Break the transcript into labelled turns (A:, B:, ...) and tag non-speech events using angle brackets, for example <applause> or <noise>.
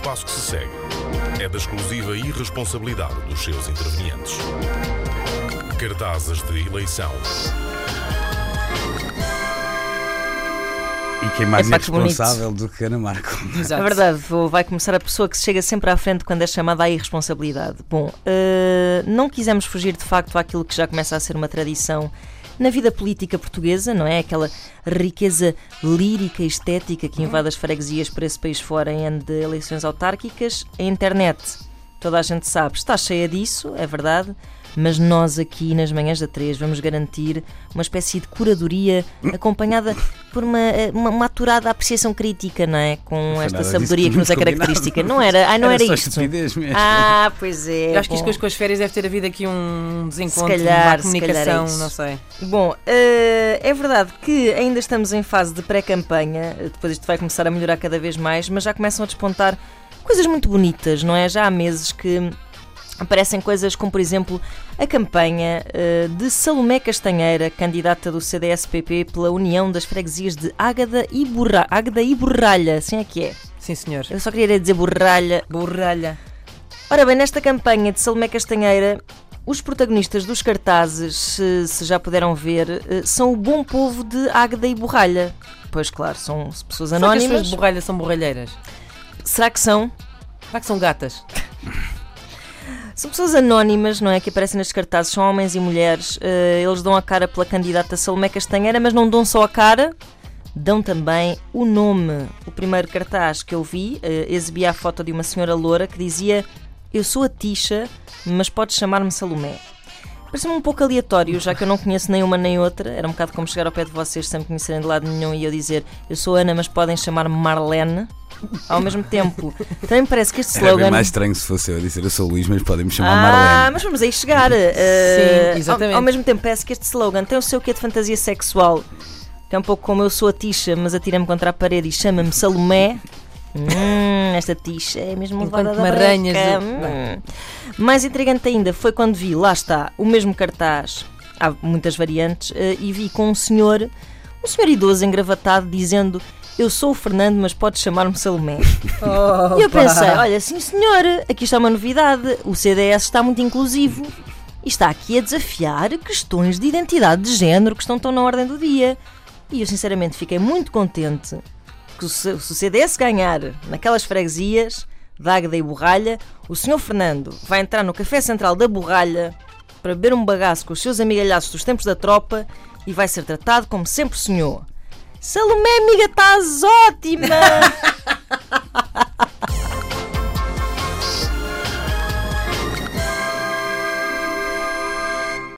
A: espaço que se segue é da exclusiva irresponsabilidade dos seus intervenientes. Cartazes de eleição.
B: E quem mais é
C: bonito.
B: responsável do que Ana Marco? <laughs>
C: É verdade, vai começar a pessoa que se chega sempre à frente quando é chamada à irresponsabilidade. Bom, eh, não quisemos fugir de facto àquilo que já começa a ser uma tradição na vida política portuguesa, não é? Aquela riqueza lírica e estética que invade as freguesias por esse país fora em ano de eleições autárquicas. A internet, toda a gente sabe, está cheia disso, é verdade. Mas nós aqui nas manhãs da 3 vamos garantir uma espécie de curadoria acompanhada por uma, eh, uma, uma aturada apreciação crítica, não é? Com
B: foi
C: esta sabedoria
B: que
C: que nos é característica. Não era? Ai, não era,
B: só
C: isto. Ah, pois é.
D: Eu acho que isto com as- com as férias deve ter havido aqui um desencontro,
C: Se calhar,
D: uma
C: se calhar é
D: comunicação,
C: isso.
D: não sei.
C: Bom, eh, é verdade que ainda estamos em fase de pré-campanha, eh, depois isto vai começar a melhorar cada vez mais, mas já começam a despontar coisas muito bonitas, não é? Já há meses que aparecem coisas como, por exemplo, a campanha eh, de Salomé Castanheira, candidata do CDS-PP pela União das Freguesias de Ágada e, Borra Ágada e Borralha, assim é que é.
D: Sim, senhor.
C: Eu só queria dizer Borralha,
D: Borralha.
C: Ora bem, nesta campanha de Salomé Castanheira, os protagonistas dos cartazes, se, se já puderam ver, eh, são o bom povo de Águeda e Borralha. Pois claro, são pessoas
D: Será que as pessoas
C: anónimas.
D: de borralha são borralheiras?
C: Será que são?
D: Será que são gatas?
C: São pessoas anónimas, não é? Que aparecem nestes cartazes, são homens e mulheres. eh, eles dão a cara pela candidata Salomé Castanheira, mas não dão só a cara, dão também o nome. O primeiro cartaz que eu vi eh, exibia a foto de uma senhora loura que dizia: Eu sou a Tisha, mas podes chamar-me Salomé. Parece-me um pouco aleatório, já que eu não conheço nem uma nem outra. Era um bocado como chegar ao pé de vocês sem me conhecerem de lado nenhum e eu dizer eu sou Ana, mas podem chamar-me Marlene. Ao mesmo tempo, também me parece que este
B: Era
C: slogan.
B: bem mais estranho se fosse eu a dizer eu sou Luís, mas podem me chamar
C: Ah,
B: Marlene.
C: mas vamos aí chegar. <laughs> Eh,
D: exatamente.
C: Ao, ao mesmo tempo, parece que este slogan tem o seu quê de fantasia sexual. Que é um pouco como eu sou a Tisha, mas atira-me contra a parede e chama-me Salomé. Hum, esta Tisha é mesmo levada da
D: me arranhas
C: breca.
D: o-
C: Hum. Mais intrigante ainda foi quando vi, lá está, o mesmo cartaz, há muitas variantes, eh, e vi com um senhor, um senhor idoso engravatado, dizendo eu sou o Fernando, mas podes chamar-me Salomé. <laughs> E eu pensei, olha, sim senhor, aqui está uma novidade. O CDS está muito inclusivo e está aqui a desafiar questões de identidade de género que estão tão na ordem do dia. E eu sinceramente fiquei muito contente que se, se o CDS ganhar naquelas freguesias da Águeda e Borralha, o senhor Fernando vai entrar no Café Central da Borralha para beber um bagaço com os seus amigalhaços dos tempos da tropa e vai ser tratado como sempre sonhou. Salomé, amiga, estás ótima! <laughs>